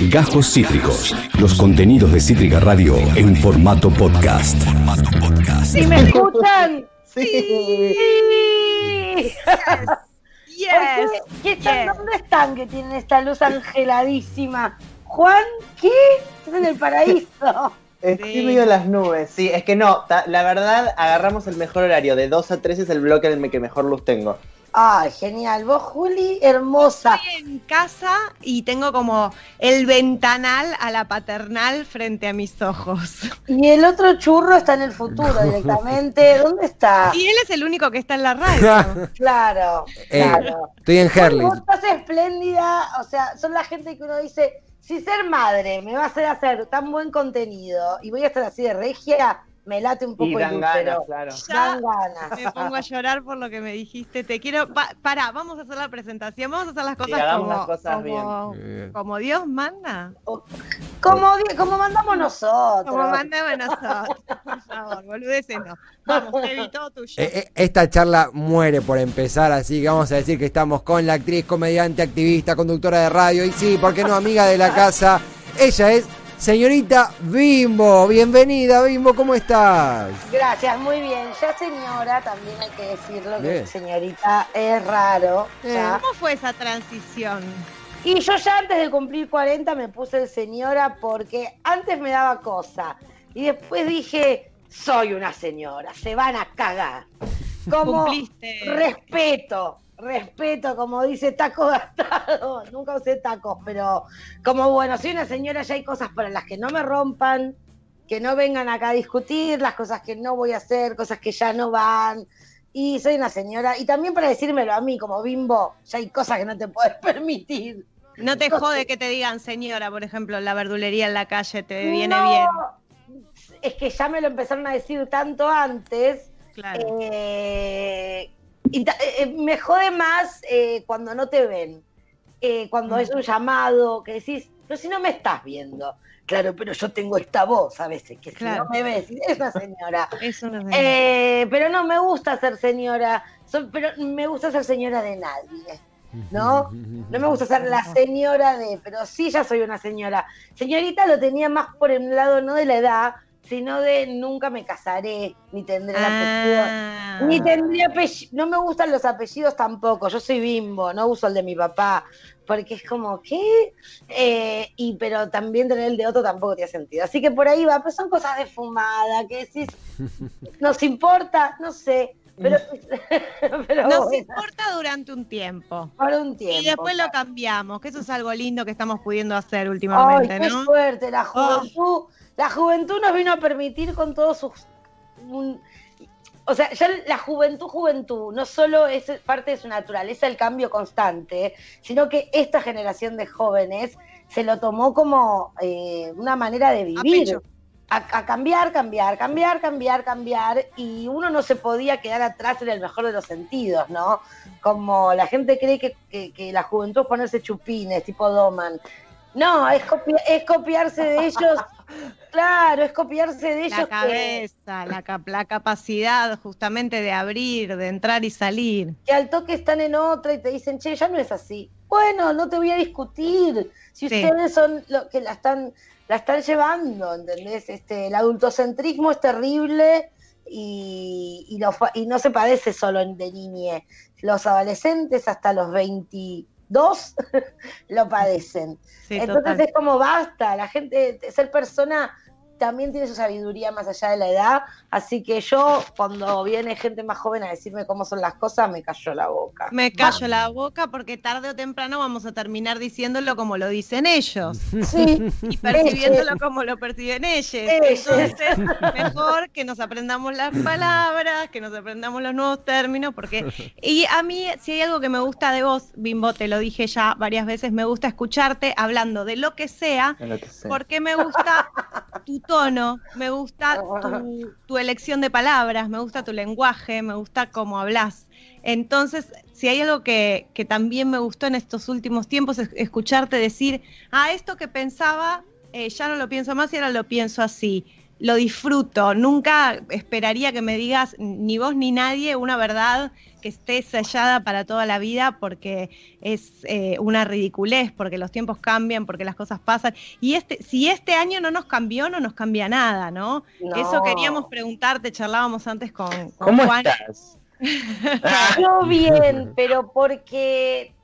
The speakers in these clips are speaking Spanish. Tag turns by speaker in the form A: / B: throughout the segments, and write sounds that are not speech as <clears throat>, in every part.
A: Gajos Cítricos. Los contenidos de Cítrica Radio en formato podcast.
B: ¿Sí me escuchan?
C: Sí. <laughs>
B: Yes. ¿Qué están- ¿Dónde están que tienen esta luz angeladísima? Juan, ¿qué? Estás en el paraíso. <laughs>
C: Estoy
D: Sí.
C: medio en las nubes, sí, es que no, la verdad agarramos el mejor horario, de 2 a 3 es el bloque en el que mejor luz tengo.
B: Ay, genial. Vos, Juli, hermosa.
D: Estoy en casa y tengo como el ventanal a la paternal frente a mis ojos. <laughs>
B: Y el otro churro está en el futuro <laughs> directamente. ¿Dónde está?
D: Y él es el único que está en la radio. <laughs>
B: Claro,
E: Eh,
B: claro.
E: Estoy en Herley.
B: Vos estás espléndida, o sea, son la gente que uno dice, si ser madre me va a hacer hacer tan buen contenido y voy a estar así de regia, me late un poco
C: Y
B: el
C: ganas, claro.
D: Ya
B: Dan ganas.
D: me pongo a llorar por lo que me dijiste. Te quiero. Pa- pará, vamos a hacer la presentación. Vamos a hacer las cosas como,
C: las cosas
D: como,
E: bien.
D: como Dios manda.
B: Como, di- como mandamos nosotros.
D: Como mandamos nosotros. Por favor, boludeces no. Vamos, Tevi, todo tuyo.
E: Eh, eh, esta charla muere por empezar, así que vamos a decir que estamos con la actriz, comediante, activista, conductora de radio y sí, ¿por qué no, amiga de la casa? Ella es señorita Bimbo. Bienvenida, Bimbo, ¿cómo estás?
B: Gracias, muy bien. Ya señora, también hay que decirlo, que señorita es raro. ya.
D: ¿Cómo fue esa transición?
B: Y yo ya antes de cumplir 40 me puse el señora porque antes me daba cosa. Y después dije, soy una señora, se van a cagar. Como
D: Cumpliste.
B: respeto, respeto, como dice taco gastado. <laughs> Nunca usé tacos, pero como bueno, soy una señora, ya hay cosas para las que no me rompan, que no vengan acá a discutir, las cosas que no voy a hacer, cosas que ya no van. Y soy una señora, y también para decírmelo a mí como bimbo, ya hay cosas que no te puedes <laughs> permitir.
D: No te jode que te digan señora, por ejemplo, la verdulería en la calle te viene
B: No,
D: bien.
B: Es que ya me lo empezaron a decir tanto antes.
D: Claro.
B: eh, y ta- eh, eh, me jode más eh, cuando no te ven. Eh, cuando
D: Mm.
B: es un llamado que decís, pero si no me estás viendo. Claro, pero yo tengo esta voz a veces, que si no me ves, es una señora. <laughs>
D: Es una señora.
B: Eh, pero no me gusta ser señora, so- pero me gusta ser señora de nadie. ¿no? <laughs> No me gusta ser la señora de, pero sí ya soy una señora. Señorita lo tenía más por el lado no de la edad, sino de nunca me casaré, ni tendré el apellido.
D: Ah.
B: Ni tendría apellido. No me gustan los apellidos tampoco. Yo soy bimbo, no uso el de mi papá. Porque es como, ¿qué? Eh, y pero también tener el de otro tampoco tiene sentido. Así que por ahí va, pero son cosas de fumada, que decís, <laughs> nos importa, no sé. Pero, <laughs> pero
D: Nos
B: bueno,
D: importa durante un tiempo.
B: por un tiempo.
D: Y después lo cambiamos, que eso es algo lindo que estamos pudiendo hacer
B: Ay,
D: últimamente,
B: qué
D: ¿no?
B: suerte, la juventud. La juventud nos vino a permitir con todos sus. un- o sea, ya la juventud, juventud, no solo es parte de su naturaleza el cambio constante, sino que esta generación de jóvenes se lo tomó como eh, una manera de vivir. A, a cambiar, cambiar, cambiar, cambiar, cambiar, y uno no se podía quedar atrás en el mejor de los sentidos, ¿no? Como la gente cree que, que- que la juventud es ponerse chupines, tipo Doman. No, es, copi- es copiarse de ellos. <laughs> Claro, es copiarse de ellos.
D: La
B: que-
D: cabeza, la, cap- la capacidad justamente de abrir, de entrar y salir.
B: que al toque están en otra y te dicen, che, ya no es así. Bueno, no te voy a discutir. Si
D: Sí.
B: ustedes son los que la están, la están llevando, ¿entendés? Este, el adultocentrismo es terrible y, y, fa- y no se padece solo en- de niñe. Los adolescentes hasta los 22 <laughs> lo padecen.
D: Sí,
B: Entonces
D: total.
B: es como basta, la gente, ser persona también tiene su sabiduría más allá de la edad, así que yo cuando viene gente más joven a decirme cómo son las cosas, me cayó la boca.
D: Me callo la boca porque tarde o temprano vamos a terminar diciéndolo como lo dicen ellos
B: Sí,
D: y percibiéndolo como lo perciben ellos.
B: Ellos.
D: Entonces, mejor que nos aprendamos las palabras, que nos aprendamos los nuevos términos, porque y a mí si hay algo que me gusta de vos, Bimbo, te lo dije ya varias veces, me gusta escucharte hablando de lo que sea,
C: lo que sé.
D: porque me gusta tu tono, me gusta tu, <laughs> tu elección de palabras, me gusta tu lenguaje, me gusta cómo hablas. Entonces, si hay algo que, que también me gustó en estos últimos tiempos es escucharte decir, ah, esto que pensaba, eh, ya no lo pienso más y ahora lo pienso así. Lo disfruto. Nunca esperaría que me digas, ni vos ni nadie, una verdad que esté sellada para toda la vida porque es eh, una ridiculez, porque los tiempos cambian, porque las cosas pasan. Y este, si este año no nos cambió, no nos cambia nada, ¿no?
B: No.
D: Eso queríamos preguntarte, charlábamos antes con, con
C: ¿Cómo
D: Juan.
C: estás? <laughs>
B: Yo bien, pero porque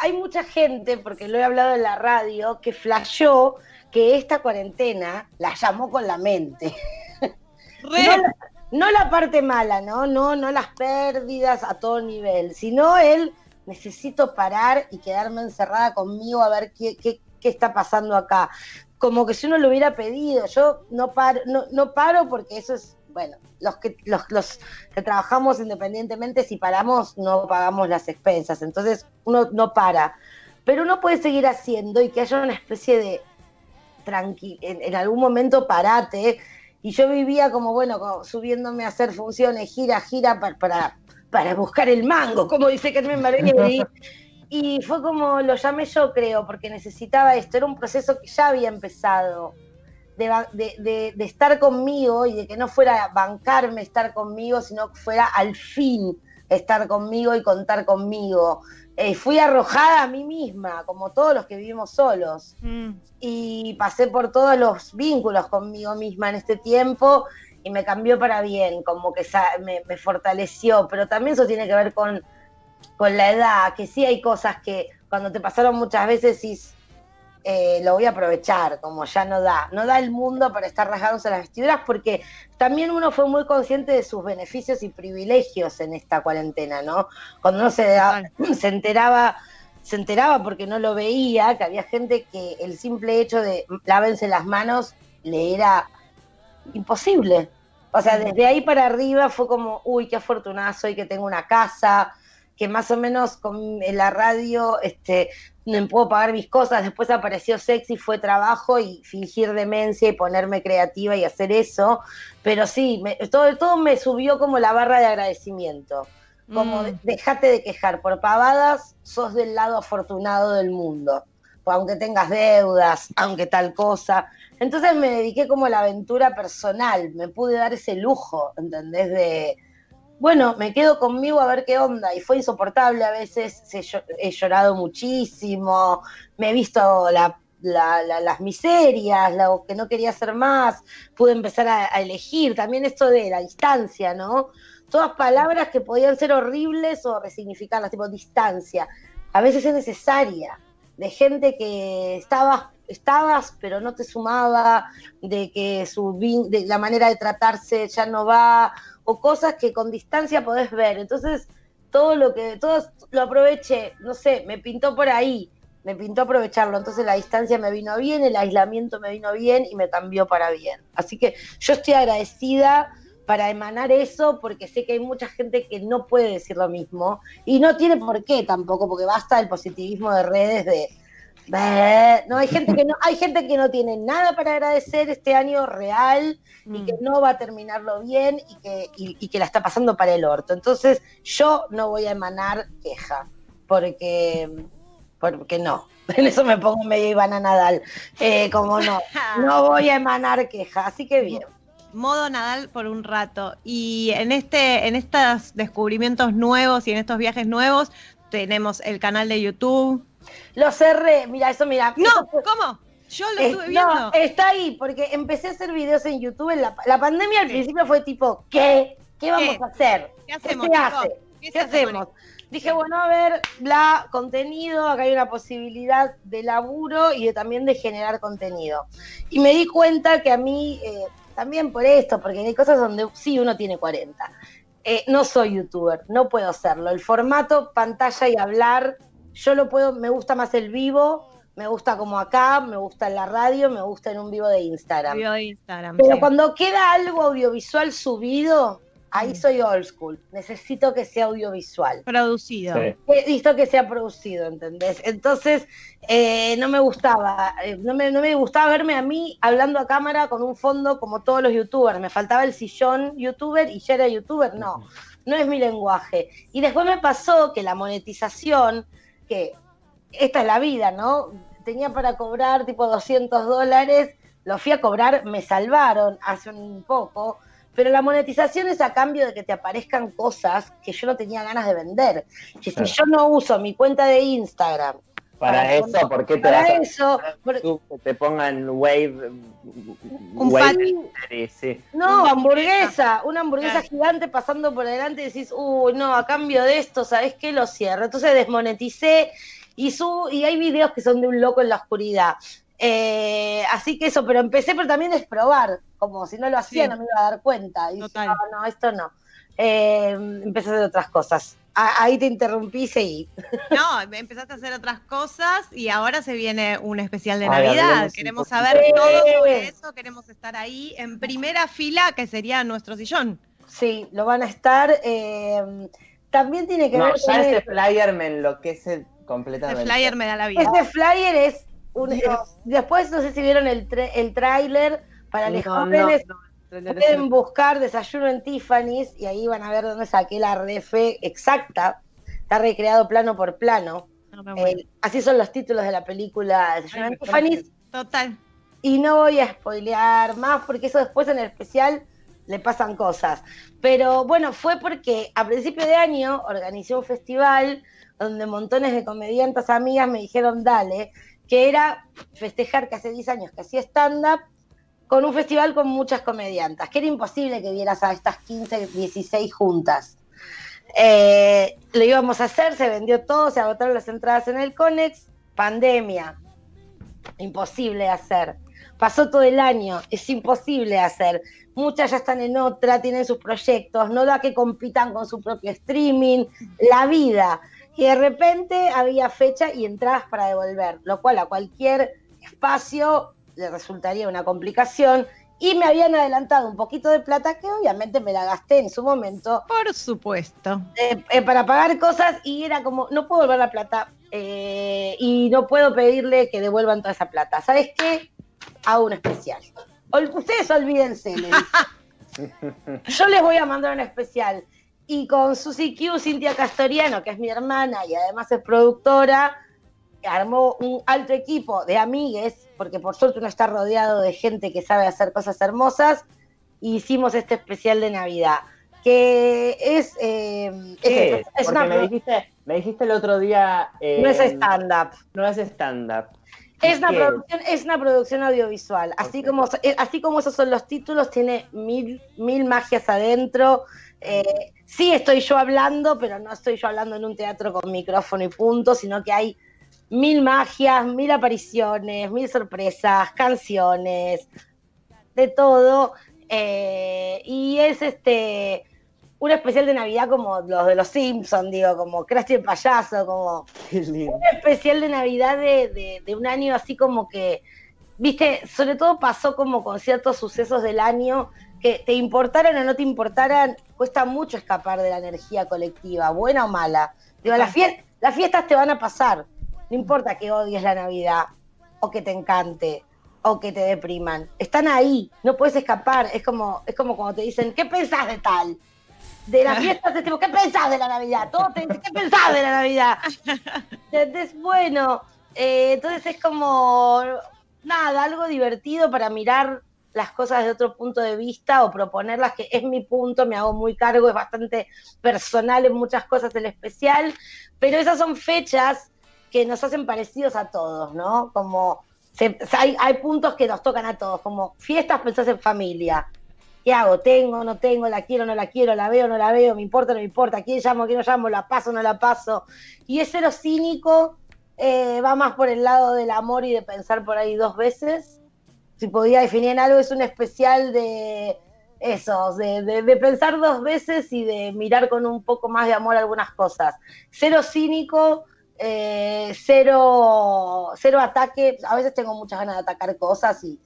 B: hay mucha gente, porque lo he hablado en la radio, que flashó que esta cuarentena la llamó con la mente. <laughs>
D: Re-
B: No la, no la parte mala, ¿no? No, no las pérdidas a todo nivel, sino el necesito parar y quedarme encerrada conmigo a ver qué, qué, qué está pasando acá. Como que si uno lo hubiera pedido, yo no paro, no, no paro porque eso es, bueno, los que, los, los que trabajamos independientemente, si paramos, no pagamos las expensas. Entonces uno no para. Pero uno puede seguir haciendo y que haya una especie de tranqui en, en algún momento parate. Y yo vivía como, bueno, como subiéndome a hacer funciones, gira, gira, para, para, para buscar el mango, como dice Carmen Marguerite. <laughs> Y fue como lo llamé yo, creo, porque necesitaba esto. Era un proceso que ya había empezado. De, de- de- de estar conmigo y de que no fuera bancarme estar conmigo, sino que fuera al fin estar conmigo y contar conmigo. Eh, fui arrojada a mí misma, como todos los que vivimos solos
D: Mm.
B: y pasé por todos los vínculos conmigo misma en este tiempo y me cambió para bien, como que me, me fortaleció, pero también eso tiene que ver con, con la edad, que sí hay cosas que cuando te pasaron muchas veces decís, eh, lo voy a aprovechar, como ya no da, no da el mundo para estar rasgándose las vestiduras, porque también uno fue muy consciente de sus beneficios y privilegios en esta cuarentena, ¿no? Cuando uno se, da- <clears throat> se enteraba se enteraba porque no lo veía, que había gente que el simple hecho de lávense las manos le era imposible. O sea, desde ahí para arriba fue como, uy, qué afortunada soy que tengo una casa, que más o menos con la radio este, me puedo pagar mis cosas. Después apareció sexy, fue trabajo y fingir demencia y ponerme creativa y hacer eso. Pero sí, me- todo, todo me subió como la barra de agradecimiento. Como
D: Mm.
B: de- dejate de quejar por pavadas, sos del lado afortunado del mundo. Aunque tengas deudas, aunque tal cosa. Entonces me dediqué como a la aventura personal, me pude dar ese lujo, ¿entendés? De, bueno, me quedo conmigo a ver qué onda. Y fue insoportable a veces, he, llo- he llorado muchísimo, me he visto la- la- la- las miserias, lo que no quería hacer más, pude empezar a, elegir. También esto de la distancia, ¿no? Todas palabras que podían ser horribles o resignificarlas, tipo distancia. A veces es necesaria, de gente que estabas, estabas pero no te sumaba, de que su de la manera de tratarse ya no va, o cosas que con distancia podés ver. Entonces, todo lo que, todo lo aproveché, no sé, me pintó por ahí, me pintó aprovecharlo. Entonces la distancia me vino bien, el aislamiento me vino bien y me cambió para bien. Así que yo estoy agradecida para emanar eso porque sé que hay mucha gente que no puede decir lo mismo y no tiene por qué tampoco, porque basta el positivismo de redes de. No hay <laughs> gente que no hay gente que no tiene nada para agradecer este año real y
D: Mm.
B: que no va a terminarlo bien y que, y, y que la está pasando para el orto. Entonces, yo no voy a emanar queja, porque, porque no. <laughs> En eso me pongo medio Ivana Nadal. Eh, como no, <laughs> no voy a emanar queja, así que bien.
D: modo Nadal por un rato. Y en este, en estos descubrimientos nuevos y en estos viajes nuevos, tenemos el canal de YouTube.
B: Lo cerré, mira, eso mira.
D: No,
B: eso fue-
D: ¿cómo? Yo lo estuve viendo.
B: no, está ahí, porque empecé a hacer videos en YouTube. En la, la pandemia al principio fue tipo, ¿qué? ¿Qué vamos
D: ¿Qué?
B: a hacer?
D: ¿Qué hacemos,
B: se
D: chicos?
B: hace?
D: ¿Qué
B: ¿Qué
D: hace con
B: hacemos? Dije, bueno, a ver, bla, contenido, acá hay una posibilidad de laburo y de, también de generar contenido. Y me di cuenta que a mí, eh, también por esto, porque hay cosas donde sí uno tiene 40. eh, no soy youtuber, no puedo hacerlo. El formato pantalla y hablar, yo lo puedo, me gusta más el vivo, me gusta como acá, me gusta en la radio, me gusta en un vivo de Instagram.
D: Video de Instagram.
B: Pero
D: sí.
B: cuando queda algo audiovisual subido, ahí
D: Mm.
B: soy old school. Necesito que sea audiovisual.
D: Producido.
C: Sí.
B: Necesito que sea producido, ¿entendés? Entonces, eh, no me gustaba, eh, no, me, no me gustaba verme a mí hablando a cámara con un fondo como todos los youtubers. Me faltaba el sillón youtuber y ya era youtuber. No, no es mi lenguaje. Y después me pasó que la monetización, que esta es la vida, ¿no? Tenía para cobrar tipo 200 dólares lo fui a cobrar, me salvaron hace un poco, pero la monetización es a cambio de que te aparezcan cosas que yo no tenía ganas de vender. Que si
C: Claro.
B: yo no uso mi cuenta de Instagram
C: Para eso, ¿por qué te
B: para
C: vas a
B: eso, por-
C: que te pongan Wave?
D: Un
C: Wave sí.
B: No, hamburguesa, una hamburguesa
D: Claro.
B: gigante pasando por delante y decís, uy, no, a cambio de esto, ¿sabes qué? Lo cierro. Entonces desmoneticé y subo, y hay videos que son de un loco en la oscuridad. Eh, así que eso, pero empecé, pero también es probar, como si no lo hacía
D: Sí.
B: no me iba a dar cuenta. Y dije,
D: Total.
B: no, no, esto no. Eh, empecé a hacer otras cosas. A- ahí te interrumpí y seguí.
D: No, empezaste a hacer otras cosas y ahora se viene un especial de
C: Ay,
D: Navidad. Queremos saber
B: Sí.
D: todo sobre eso, queremos estar ahí en primera fila, que sería nuestro sillón.
B: Sí, lo van a estar. eh, también tiene que
C: No,
B: ver
C: ya
B: con
C: ese
B: el-
C: flyer me enloquece
D: Ese
C: completamente.
D: flyer me da la vida.
B: Este flyer es un. Después, no sé si vieron el, tra- el tráiler para los
C: No, no,
B: jóvenes.
C: no, trailer
B: Pueden buscar Desayuno en Tiffany's y ahí van a ver dónde saqué la refe exacta. Está recreado plano por plano.
D: No me muero.
B: Eh, así son los títulos de la película Desayuno
C: Ay,
B: en Tiffany's.
D: Total.
B: Y no voy a spoilear más porque eso después en el especial le pasan cosas. Pero bueno, fue porque a principio de año organizé un festival donde montones de comediantes amigas me dijeron dale, que era festejar que hace 10 años que hacía stand-up con un festival con muchas comediantas, que era imposible que vieras a estas 15, 16 juntas. Eh, lo íbamos a hacer, se vendió todo, se agotaron las entradas en el Conex, pandemia, imposible hacer. Pasó todo el año, es imposible hacer. Muchas ya están en otra, tienen sus proyectos, no da que compitan con su propio streaming, la vida. Y de repente había fecha y entradas para devolver, lo cual a cualquier espacio le resultaría una complicación. Y me habían adelantado un poquito de plata que obviamente me la gasté en su momento
D: Por supuesto.
B: eh, eh, para pagar cosas y era como, no puedo devolver la plata eh, y no puedo pedirle que devuelvan toda esa plata. ¿Sabes qué? Hago un especial. Ol- ustedes olvídense. le dije. <laughs> Yo les voy a mandar un especial. Y con Susi Q, Cintia Castoriano, que es mi hermana y además es productora, armó un alto equipo de amigues, porque por suerte uno está rodeado de gente que sabe hacer cosas hermosas, y hicimos este especial de Navidad, que es, eh, es,
C: ¿Qué
B: es
C: es?
B: una
C: Porque me dijiste, me dijiste el otro día. eh,
B: no es stand-up.
C: No es stand-up.
B: Es una,
C: ¿Qué
B: producción, es una producción audiovisual. Así, como, eh, así como esos son los títulos, tiene mil, mil magias adentro. Eh, sí estoy yo hablando, pero no estoy yo hablando en un teatro con micrófono y punto, sino que hay mil magias, mil apariciones, mil sorpresas, canciones, de todo. Eh, y es este un especial de Navidad como los de los Simpsons, digo, como Krusty el payaso, como <laughs> un especial de Navidad de, de- de un año así como que, viste, sobre todo pasó como con ciertos sucesos del año que te importaran o no te importaran, cuesta mucho escapar de la energía colectiva, buena o mala. Digo, las, fie- las fiestas te van a pasar, no importa que odies la Navidad o que te encante o que te depriman, están ahí, no puedes escapar, es como, es como cuando te dicen, ¿qué pensás de tal? De las fiestas ¿qué pensás de la Navidad? Todo te dice, ¿qué pensás de la Navidad? Entonces, bueno, eh, entonces es como, nada, algo divertido para mirar las cosas de otro punto de vista o proponerlas, que es mi punto, me hago muy cargo, es bastante personal en muchas cosas el especial, pero esas son fechas que nos hacen parecidos a todos, ¿no? Como se- hay, hay puntos que nos tocan a todos, como fiestas pensás en familia. ¿Qué hago? ¿Tengo, no tengo? ¿La quiero, no la quiero? ¿La veo, no la veo? ¿Me importa, no me importa? ¿Quién llamo, quién no llamo? ¿La paso, no la paso? Y ese lo cínico eh, va más por el lado del amor y de pensar por ahí dos veces. Si podía definir en algo, es un especial de eso, de, de- de pensar dos veces y de mirar con un poco más de amor algunas cosas. Cero cínico, eh, cero, cero ataque. A veces tengo muchas ganas de atacar cosas y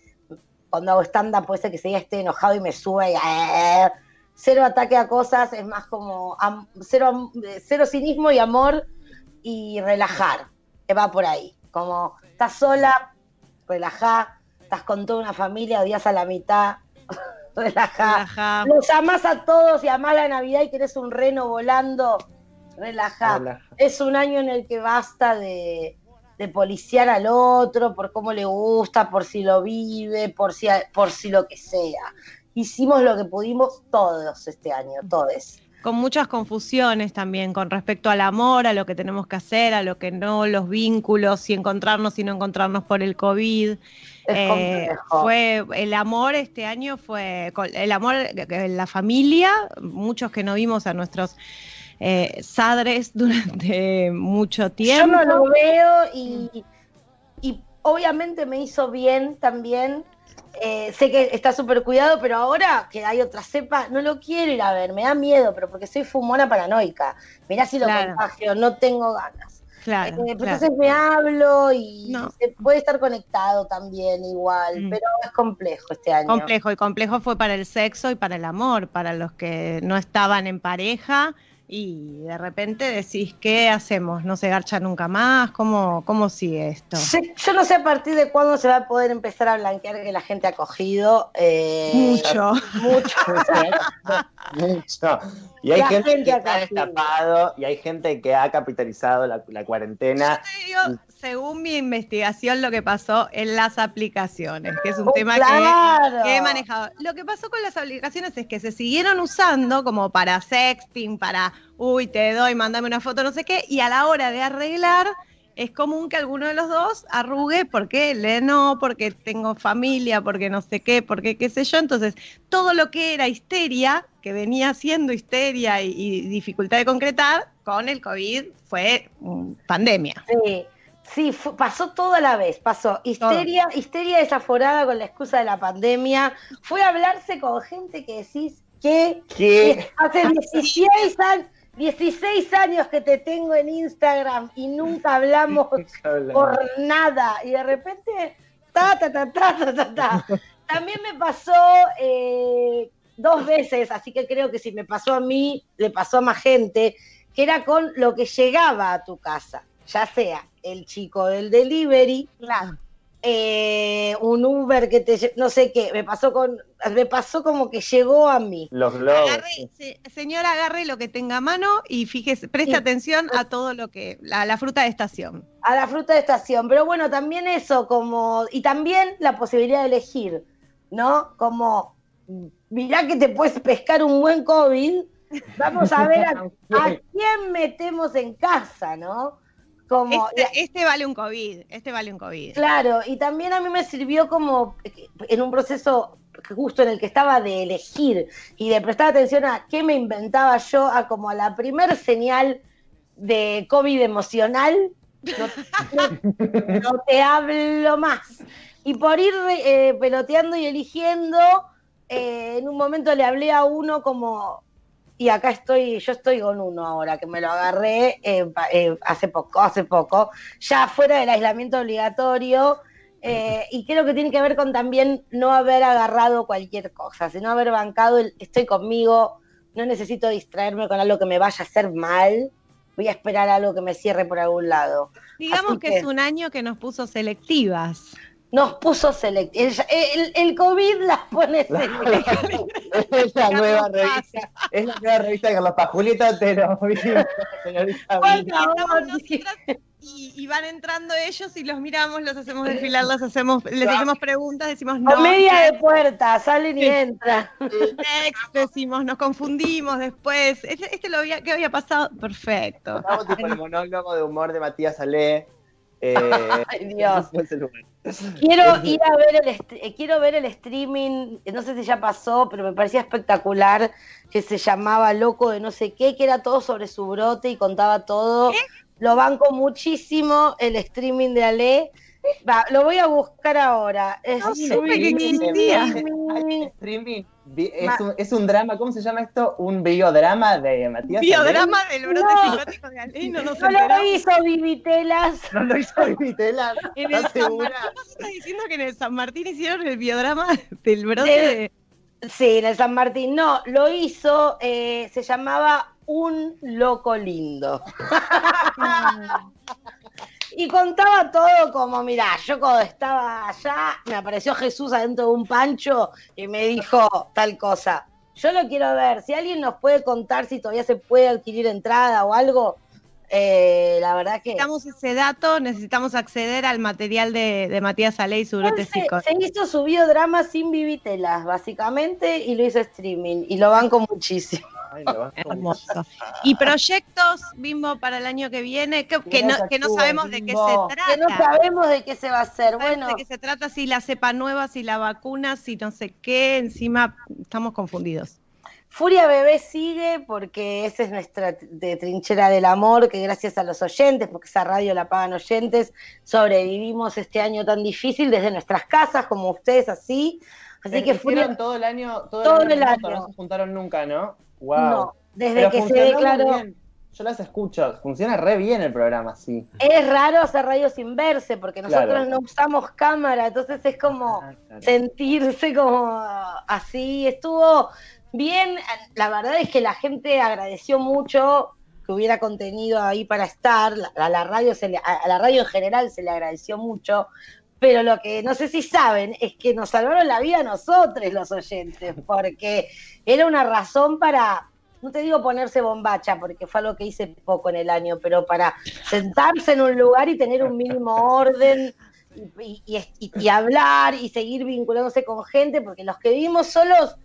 B: cuando hago stand-up puede ser que ya esté enojado y me sube y eh, cero ataque a cosas, es más como am- cero, cero cinismo y amor y relajar, que va por ahí. Como estás sola, relajá, estás con toda una familia, odias a la mitad, <laughs> relajá.
D: Relajá.
B: Los amás a todos y amás la Navidad y querés un reno volando,
C: Relaja.
B: Es un año en el que basta de, de policiar al otro por cómo le gusta, por si lo vive, por si, por si lo que sea. Hicimos lo que pudimos todos este año, todos
D: con muchas confusiones también con respecto al amor, a lo que tenemos que hacer, a lo que no, los vínculos, si encontrarnos y no encontrarnos por el COVID. Eh, fue el amor este año fue el amor en la familia, muchos que no vimos a nuestros eh, sadres durante <laughs> mucho tiempo.
B: Yo no lo veo y, y obviamente me hizo bien también eh, sé que está súper cuidado, pero ahora que hay otra cepa, no lo quiero ir a ver, me da miedo, pero porque soy fumona paranoica. Mirá si lo contagio, no tengo ganas. Claro, eh, Entonces me hablo y se puede estar conectado también igual, mm. pero es complejo este año.
D: Complejo, y complejo fue para el sexo y para el amor, para los que no estaban en pareja y de repente decís, ¿qué hacemos? ¿No se garcha nunca más? ¿Cómo, cómo sigue esto?
B: Yo, no sé a partir de cuándo se va a poder empezar a blanquear que la gente ha cogido.
D: Eh, mucho.
B: Mucho. <laughs> <laughs>
C: mucho. Y hay gente, que ha destapado y hay gente que ha capitalizado la, cuarentena.
D: según mi investigación, lo que pasó en las aplicaciones, que es un
B: oh,
D: tema que, he manejado. Lo que pasó con las aplicaciones es que se siguieron usando como para sexting, para, uy, te doy, mándame una foto, no sé qué, y a la hora de arreglar es común que alguno de los dos arrugue porque le no, porque tengo familia, porque no sé qué, porque qué sé yo. Entonces, todo lo que era histeria, que venía siendo histeria y, dificultad de concretar, con el COVID fue pandemia.
B: Sí. Sí, pasó todo a la vez, pasó histeria, histeria desaforada con la excusa de la pandemia, fue a hablarse con gente que decís que, que hace 16 años, 16 años que te tengo en Instagram y <laughs> nunca hablamos por nada. Y de repente, ta, ta, ta, ta, ta, ta, <laughs> También me pasó eh, dos veces, así que creo que si me pasó a mí, le pasó a más gente, que era con lo que llegaba a tu casa, ya sea el chico del delivery,
D: claro.
B: Eh, un Uber que te no sé qué, me pasó con me pasó como que llegó a mí.
C: Los globos.
D: señora, agarre lo que tenga a mano y fíjese, preste atención a todo lo que a la fruta de estación.
B: A la fruta de estación, pero bueno, también eso como y también la posibilidad de elegir, ¿no? Como mirá que te puedes pescar un buen COVID, vamos a ver a, <laughs> a quién metemos en casa, ¿no?
D: Este, este, vale un COVID, este vale un COVID.
B: Claro, y también a mí me sirvió como en un proceso justo en el que estaba de elegir y de prestar atención a qué me inventaba yo, a como a la primer señal de COVID emocional, no, te hablo más. Y por ir eh, peloteando y eligiendo, eh, en un momento le hablé a uno como y acá estoy, yo estoy con uno ahora, que me lo agarré eh, eh, hace poco, hace poco, ya fuera del aislamiento obligatorio, eh, y creo que tiene que ver con también no haber agarrado cualquier cosa, sino haber bancado el estoy conmigo, no necesito distraerme con algo que me vaya a hacer mal, voy a esperar algo que me cierre por algún lado.
D: Digamos que, es un año que nos puso selectivas
B: nos puso selectivas. El, el, COVID las pone <laughs> selectivas.
C: es la nueva revista. Es la nueva revista de Carlos Pajulita te lo <laughs>
D: y, y, van entrando ellos y los miramos, los hacemos desfilar, los hacemos, les hacemos preguntas, decimos no.
B: media de puerta, salen y entran.
D: Next, decimos, nos confundimos después. Este, este lo había, ¿qué había pasado? Perfecto.
C: Estamos tipo el monólogo de humor de Matías Ale. Eh, <laughs>
B: Ay, <laughs> Dios. Quiero ir a ver el eh, quiero ver el streaming, no sé si ya pasó, pero me parecía espectacular que se llamaba Loco de no sé qué, que era todo sobre su brote y contaba todo. Lo banco muchísimo el streaming de Ale. Va, lo voy a buscar ahora.
D: Es no que existía.
C: Streaming es un, es un, drama, ¿cómo se llama esto? Un biodrama de Matías.
D: Biodrama del brote psicótico de Ale. No,
B: no, lo hizo Vivitelas.
C: No lo hizo Vivitelas. <laughs>
D: El San Martín, estás diciendo que en el San Martín hicieron el biodrama <laughs> del brote de...
B: Sí, en el San Martín. No, lo hizo, eh, se llamaba Un Loco Lindo. <laughs> y contaba todo como, mira, yo cuando estaba allá, me apareció Jesús adentro de un pancho y me dijo tal cosa. Yo lo quiero ver. Si alguien nos puede contar si todavía se puede adquirir entrada o algo, Eh, la verdad que.
D: Necesitamos ese dato, necesitamos acceder al material de, de Matías Aley, su brote
B: se, se hizo su biodrama sin vivitelas, básicamente, y lo hizo streaming, y lo banco muchísimo.
D: Hermoso. ¿Y proyectos, Bimbo, para el año que viene? Que, que, no, que no, sabemos de qué se trata.
B: Que no sabemos de qué se va a hacer. Bueno.
D: De qué se trata, si la cepa nueva, si la vacuna, si no sé qué. Encima estamos confundidos.
B: Furia Bebé sigue porque esa es nuestra de trinchera del amor, que gracias a los oyentes, porque esa radio la pagan oyentes, sobrevivimos este año tan difícil desde nuestras casas, como ustedes así. Así que
C: Furia todo el año, todo, el año, no se juntaron nunca, ¿no? Wow. No,
B: desde que se declaró.
C: Yo las escucho, funciona re bien el programa, sí.
B: Es raro hacer radio sin verse, porque nosotros no usamos cámara, entonces es como ah, sentirse como así. Estuvo Bien, la verdad es que la gente agradeció mucho que hubiera contenido ahí para estar, a la radio se a la radio en general se le agradeció mucho, pero lo que no sé si saben es que nos salvaron la vida a nosotros los oyentes, porque era una razón para, no te digo ponerse bombacha, porque fue algo que hice poco en el año, pero para sentarse en un lugar y tener un mínimo orden y, hablar y seguir vinculándose con gente, porque los que vivimos solos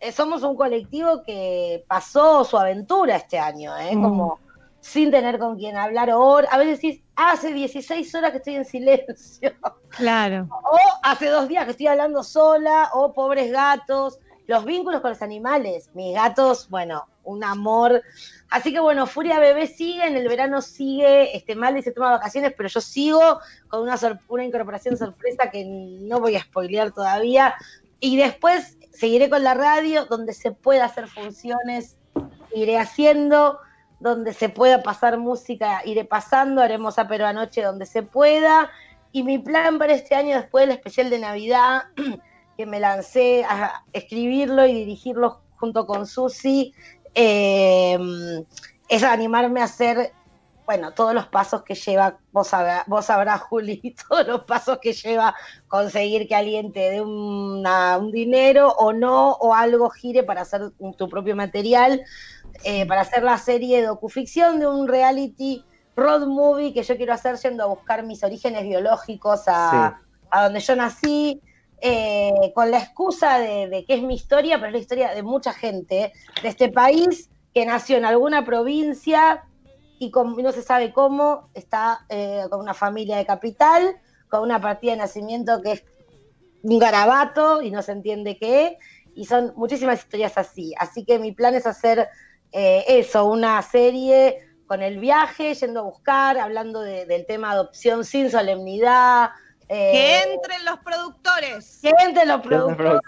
B: eh, somos un colectivo que pasó su aventura este año, ¿eh? Mm. Como sin tener con quién hablar. O a veces decís, hace 16 horas que estoy en silencio.
D: Claro.
B: O hace dos días que estoy hablando sola, o pobres gatos. Los vínculos con los animales. Mis gatos, bueno, un amor. Así que bueno, Furia Bebé sigue, en el verano sigue, este mal y se toma vacaciones, pero yo sigo con una, una incorporación sorpresa que no voy a spoilear todavía. Y después seguiré con la radio, donde se pueda hacer funciones, iré haciendo, donde se pueda pasar música, iré pasando, haremos a Pero Anoche donde se pueda. Y mi plan para este año, después del especial de Navidad, <clears throat> que me lancé a escribirlo y dirigirlo junto con Susi, eh, es animarme a hacer bueno, todos los pasos que lleva, vos, vos sabrás, <laughs> Juli, todos los pasos que lleva conseguir que alguien te dé un dinero o no, o algo gire para hacer tu propio material, eh, para hacer la serie de docuficción de un reality road movie que yo quiero hacer yendo a buscar mis orígenes biológicos a, donde yo nací. Eh, con la excusa de, de que es mi historia, pero es la historia de mucha gente de este país que nació en alguna provincia, y, no se sabe cómo está eh, con una familia de capital, con una partida de nacimiento que es un garabato y no se entiende qué, y son muchísimas historias así. Así que mi plan es hacer eh, eso, una serie con el viaje, yendo a buscar, hablando del tema adopción sin solemnidad.
D: Eh, que entren los productores.
B: Que entren los productores.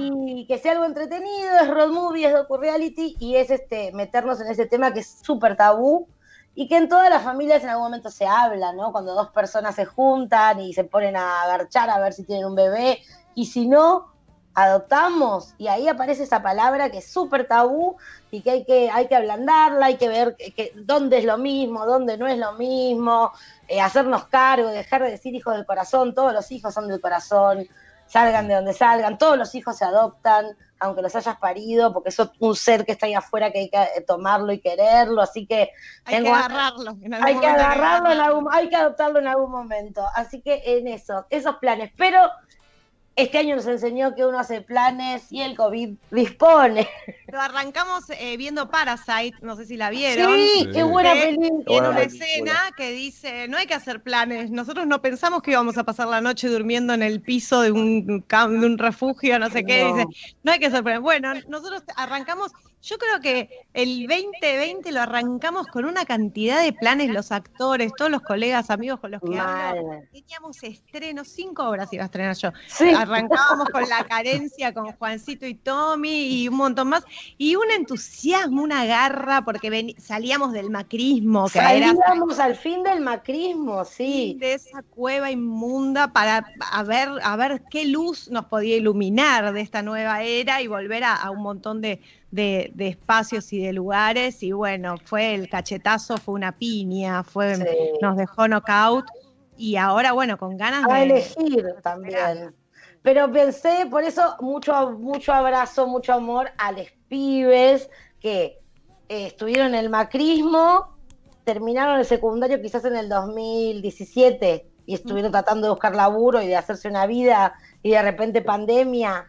B: Y que sea algo entretenido, es road movie, es docu-reality y es este meternos en ese tema que es súper tabú y que en todas las familias en algún momento se habla, ¿no? Cuando dos personas se juntan y se ponen a agarchar a ver si tienen un bebé y si no, adoptamos y ahí aparece esa palabra que es súper tabú y que hay que, hay que ablandarla, hay que ver que, dónde es lo mismo, dónde no es lo mismo, eh, hacernos cargo, dejar de decir hijos del corazón, todos los hijos son del corazón, salgan de donde salgan, todos los hijos se adoptan, aunque los hayas parido, porque es un ser que está ahí afuera que hay que eh, tomarlo y quererlo, así que
D: hay que agarrarlo,
B: hay que agarrarlo en algún, hay que adoptarlo en algún momento, así que en eso, esos planes, pero este año nos enseñó que uno hace planes y el COVID dispone.
D: Lo arrancamos eh, viendo Parasite, no sé si la vieron.
B: Sí, qué buena película.
D: Tiene una escena que dice, no hay que hacer planes, nosotros no pensamos que íbamos a pasar la noche durmiendo en el piso de un, de un refugio, no sé qué, dice, no hay que hacer planes. Bueno, nosotros arrancamos yo creo que el 2020 lo arrancamos con una cantidad de planes, los actores, todos los colegas, amigos con los que hablo. Teníamos estrenos, cinco horas iba a estrenar yo. Arrancábamos con la <laughs> carencia, con Juancito y Tommy y un montón más. Y un entusiasmo, una garra, porque salíamos del macrismo.
B: Que salíamos al fin del macrismo, sí.
D: De esa cueva inmunda para a ver, a ver qué luz nos podía iluminar de esta nueva era y volver a un montón de de, espacios y de lugares y bueno, fue el cachetazo, fue una piña, fue nos dejó knockout y ahora bueno, con ganas
B: de elegir también. Pero pensé, por eso mucho mucho abrazo, mucho amor a los pibes que eh, estuvieron en el macrismo terminaron el secundario quizás en el 2017 y estuvieron tratando de buscar laburo y de hacerse una vida y de repente pandemia.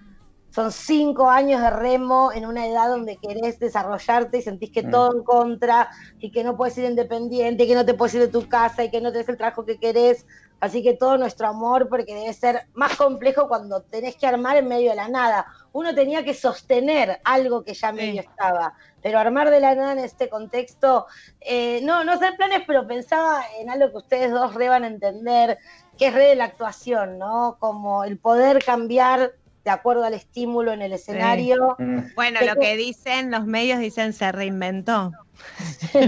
B: Son cinco años de remo en una edad donde querés desarrollarte y sentís que mm. todo en contra y que no puedes ir independiente, y que no te puedes ir de tu casa y que no tenés el trabajo que querés. Así que todo nuestro amor, porque debe ser más complejo cuando tenés que armar en medio de la nada. Uno tenía que sostener algo que ya medio estaba, pero armar de la nada en este contexto, eh, no, no sé planes, pero pensaba en algo que ustedes dos deban entender, que es re de la actuación, ¿no? Como el poder cambiar de acuerdo al estímulo en el escenario.
D: Mm. Bueno, lo que dicen los medios dicen se reinventó. <laughs> <laughs> no,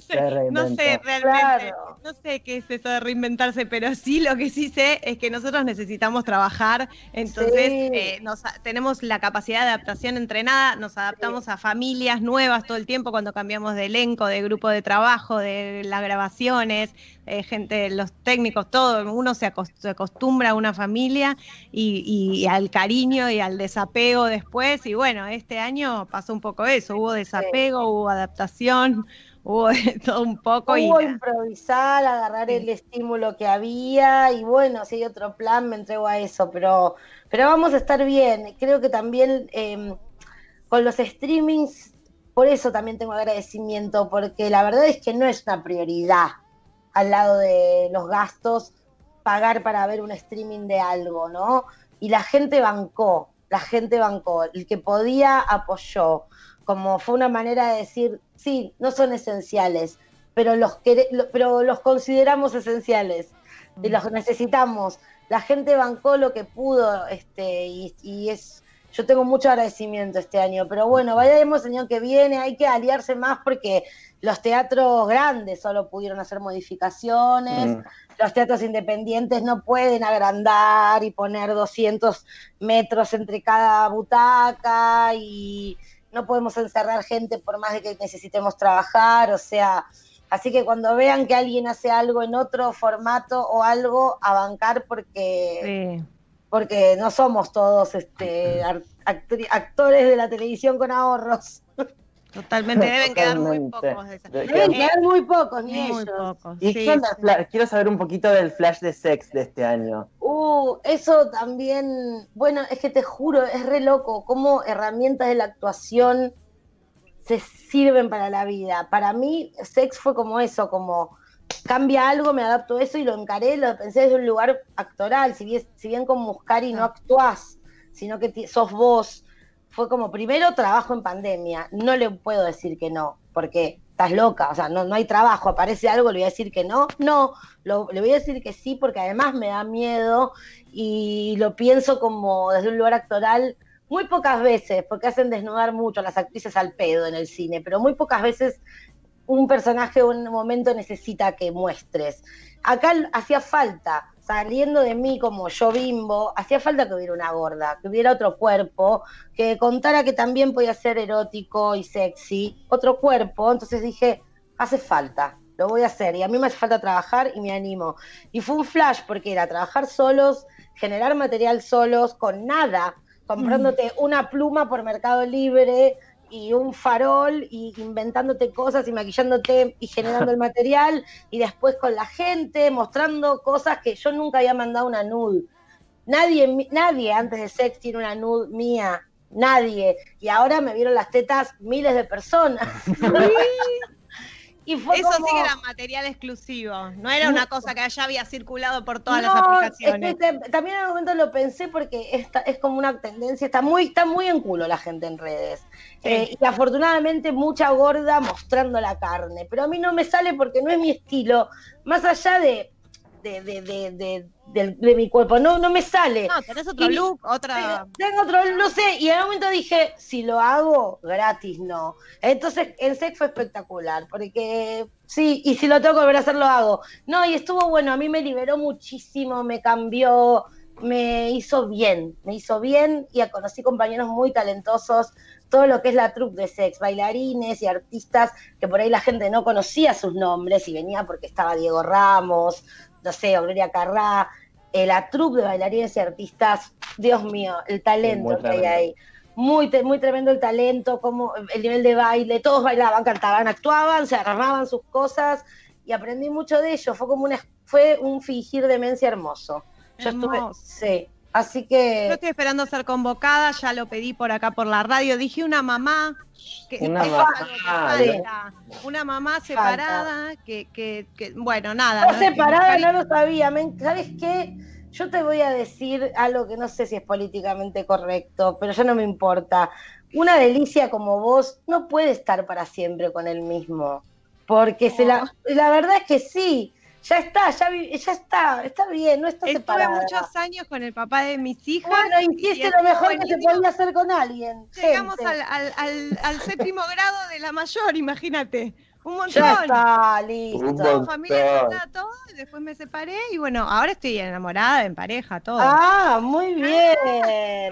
D: sé, no sé realmente, no sé qué es eso de reinventarse, pero sí lo que sí sé es que nosotros necesitamos trabajar, entonces eh, nos, tenemos la capacidad de adaptación entrenada, nos adaptamos a familias nuevas todo el tiempo cuando cambiamos de elenco, de grupo de trabajo, de las grabaciones, eh, gente, los técnicos, todo, uno se, acostumbra a una familia y, al cariño y al desapego después, y bueno, este año pasó un poco eso, hubo desapego, hubo adaptación, hubo <laughs> todo un poco.
B: Hubo improvisar, agarrar el estímulo que había y bueno, si hay otro plan me entrego a eso, pero, pero vamos a estar bien. Creo que también em, con los streamings, por eso también tengo agradecimiento, porque la verdad es que no es una prioridad al lado de los gastos pagar para ver un streaming de algo, ¿no? Y la gente bancó, la gente bancó, el que podía apoyó, como fue una manera de decir, sí, no son esenciales, pero los, pero los consideramos esenciales y los necesitamos. La gente bancó lo que pudo este, y, es yo tengo mucho agradecimiento este año, pero bueno, vayamos el año que viene, hay que aliarse más porque los teatros grandes solo pudieron hacer modificaciones, mm. los teatros independientes no pueden agrandar y poner 200 metros entre cada butaca y no podemos encerrar gente por más de que necesitemos trabajar, o sea, así que cuando vean que alguien hace algo en otro formato o algo, a bancar porque... Porque no somos todos este, <laughs> actores de la televisión con ahorros. <laughs>
D: Totalmente, <laughs> deben quedar muy pocos.
B: Deben quedar muy pocos, ni muy
C: pocos. ¿Y Quiero saber un poquito del flash de sex de este año.
B: Uh, eso también, bueno, es que te juro, es re loco cómo herramientas de la actuación se sirven para la vida. Para mí, sex fue como eso, como cambia algo, me adapto a eso y lo encaré, lo pensé desde un lugar actoral, si bien, si bien con Muscari no actuás, sino que sos vos fue como, primero, trabajo en pandemia. No le puedo decir que no, porque estás loca, o sea, no, no hay trabajo, aparece algo, le voy a decir que no. No, le voy a decir que sí, porque además me da miedo y lo pienso como desde un lugar actoral muy pocas veces, porque hacen desnudar mucho a las actrices al pedo en el cine, pero muy pocas veces un personaje en un momento necesita que muestres. Acá hacía falta saliendo de mí como yo bimbo, hacía falta que hubiera una gorda, que hubiera otro cuerpo, que contara que también podía ser erótico y sexy, otro cuerpo, entonces dije, hace falta, lo voy a hacer y a mí me hace falta trabajar y me animo. Y fue un flash porque era trabajar solos, generar material solos, con nada, comprándote una pluma por Mercado Libre, y un farol y inventándote cosas y maquillándote y generando el <laughs> material y después con la gente mostrando cosas que yo nunca había mandado una nude. Nadie, nadie antes de sex tiene una nude mía, nadie. Y ahora me vieron las tetas miles de personas. <laughs>
D: Eso sí que era material exclusivo, no era una cosa que ya había circulado por todas las aplicaciones.
B: también en algún momento lo pensé porque esta, es como una tendencia, está muy, está muy en culo la gente en redes. Eh, y afortunadamente mucha gorda mostrando la carne, pero a mí no me sale porque no es mi estilo, más allá de de, de, de, de, mi cuerpo, no, no me sale.
D: No, tenés otro look, otra.
B: Tengo otro, no sé, y en un momento dije, si lo hago, gratis no. Entonces, en sex fue espectacular, porque sí, y si lo tengo que volver a hacer, lo hago. No, y estuvo bueno, a mí me liberó muchísimo, me cambió, me hizo bien, me hizo bien y conocí compañeros muy talentosos, todo lo que es la troupe de sex, bailarines y artistas que por ahí la gente no conocía sus nombres y venía porque estaba Diego Ramos, no sé, Aurelia Carrá, eh, la troupe de bailarines y artistas, Dios mío, el talento que hay ahí. muy, muy tremendo el talento, como el nivel de baile, todos bailaban, cantaban, actuaban, se armaban sus cosas y aprendí mucho de ello. Fue como una, fue un fingir demencia hermoso. Yo estuve, sí, así que.
D: Yo estoy esperando ser convocada, ya lo pedí por acá por la radio. Dije una mamá. Que,
C: una, mamá
D: una mamá separada, que, que, que, bueno, nada.
B: No, separada no lo sabía. ¿Sabes qué? Yo te voy a decir algo que no sé si es políticamente correcto, pero ya no me importa. Una delicia como vos no puede estar para siempre con el mismo. Porque se la, la verdad es que sí, ya está, ya, ya está, está bien, no está
D: Estuve
B: separada.
D: muchos años con el papá de mis hijas.
B: Bueno, hiciste lo mejor que se podía hacer con alguien.
D: Llegamos al, al, al, al séptimo <laughs> grado de la mayor, imagínate. Un montón.
B: Ya está, listo.
D: familia, todo, y después me separé y bueno, ahora estoy enamorada, en pareja, todo.
B: Ah, muy bien.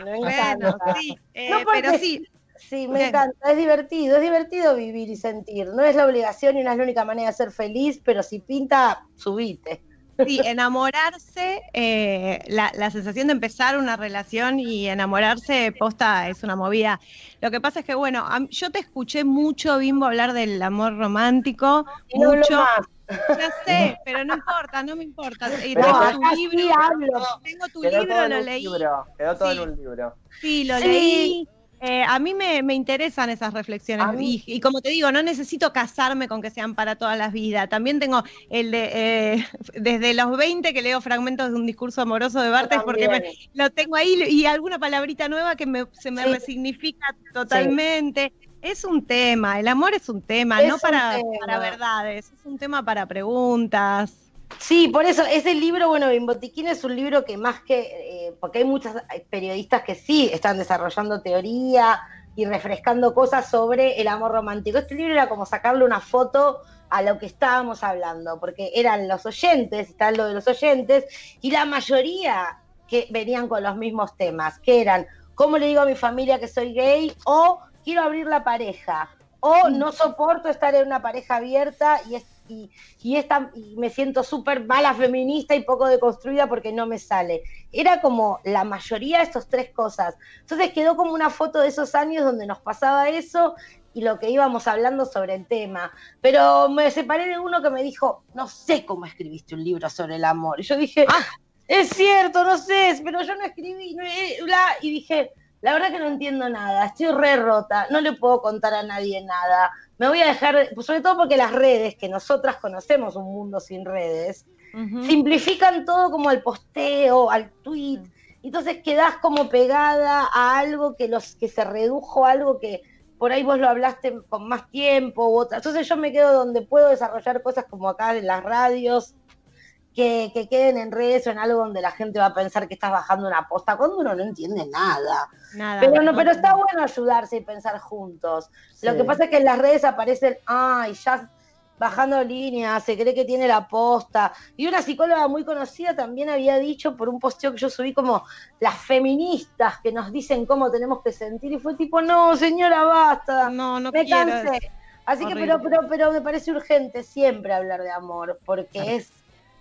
B: Me
D: bueno, sí, eh, no pero sí.
B: Sí, me encanta, es divertido, es divertido vivir y sentir. No es la obligación y no es la única manera de ser feliz, pero si pinta, subite.
D: Sí, enamorarse, eh, la, la, sensación de empezar una relación y enamorarse posta es una movida. Lo que pasa es que, bueno, yo te escuché mucho, Bimbo, hablar del amor romántico,
B: no
D: mucho.
B: Más.
D: Ya sé, pero no importa, no me importa. Pero tengo tu libro,
B: sí
D: tengo tu libro, lo leí.
C: Libro. Quedó todo sí. en un libro.
D: Sí, lo sí. leí. Eh, a mí me, me, interesan esas reflexiones y, y, como te digo, no necesito casarme con que sean para todas las vidas. También tengo el de eh, <laughs> desde los 20 que leo fragmentos de un discurso amoroso de Bartes porque me, lo tengo ahí y alguna palabrita nueva que me, se me sí. resignifica totalmente. Sí. Es un tema, el amor es un tema,
B: es
D: no para,
B: tema.
D: para verdades, es un tema para preguntas.
B: Sí, por eso, ese libro, bueno, Bimbotiquín es un libro que más que, eh, porque hay muchos periodistas que sí están desarrollando teoría y refrescando cosas sobre el amor romántico. Este libro era como sacarle una foto a lo que estábamos hablando, porque eran los oyentes, está lo de los oyentes, y la mayoría que venían con los mismos temas, que eran, ¿cómo le digo a mi familia que soy gay? o quiero abrir la pareja, o no soporto estar en una pareja abierta y es y, y, esta, y me siento súper mala feminista y poco deconstruida porque no me sale. Era como la mayoría de estas tres cosas. Entonces quedó como una foto de esos años donde nos pasaba eso y lo que íbamos hablando sobre el tema. Pero me separé de uno que me dijo, no sé cómo escribiste un libro sobre el amor. Y yo dije, ah, es cierto, no sé, pero yo no escribí. No, y dije, la verdad que no entiendo nada, estoy re rota, no le puedo contar a nadie nada me voy a dejar, sobre todo porque las redes, que nosotras conocemos un mundo sin redes, uh -huh. simplifican todo como al posteo, al tweet, entonces quedás como pegada a algo que los que se redujo a algo que por ahí vos lo hablaste con más tiempo u otra. Entonces yo me quedo donde puedo desarrollar cosas como acá en las radios, que, que, queden en redes o en algo donde la gente va a pensar que estás bajando una posta cuando uno no entiende nada.
D: nada
B: pero no, pero está bueno ayudarse y pensar juntos. Sí. Lo que pasa es que en las redes aparecen, ay, ya bajando líneas, se cree que tiene la posta. Y una psicóloga muy conocida también había dicho por un posteo que yo subí como las feministas que nos dicen cómo tenemos que sentir y fue tipo, no, señora, basta.
D: No, no
B: me cansé. Así Horrible. que, pero, pero, pero me parece urgente siempre hablar de amor, porque es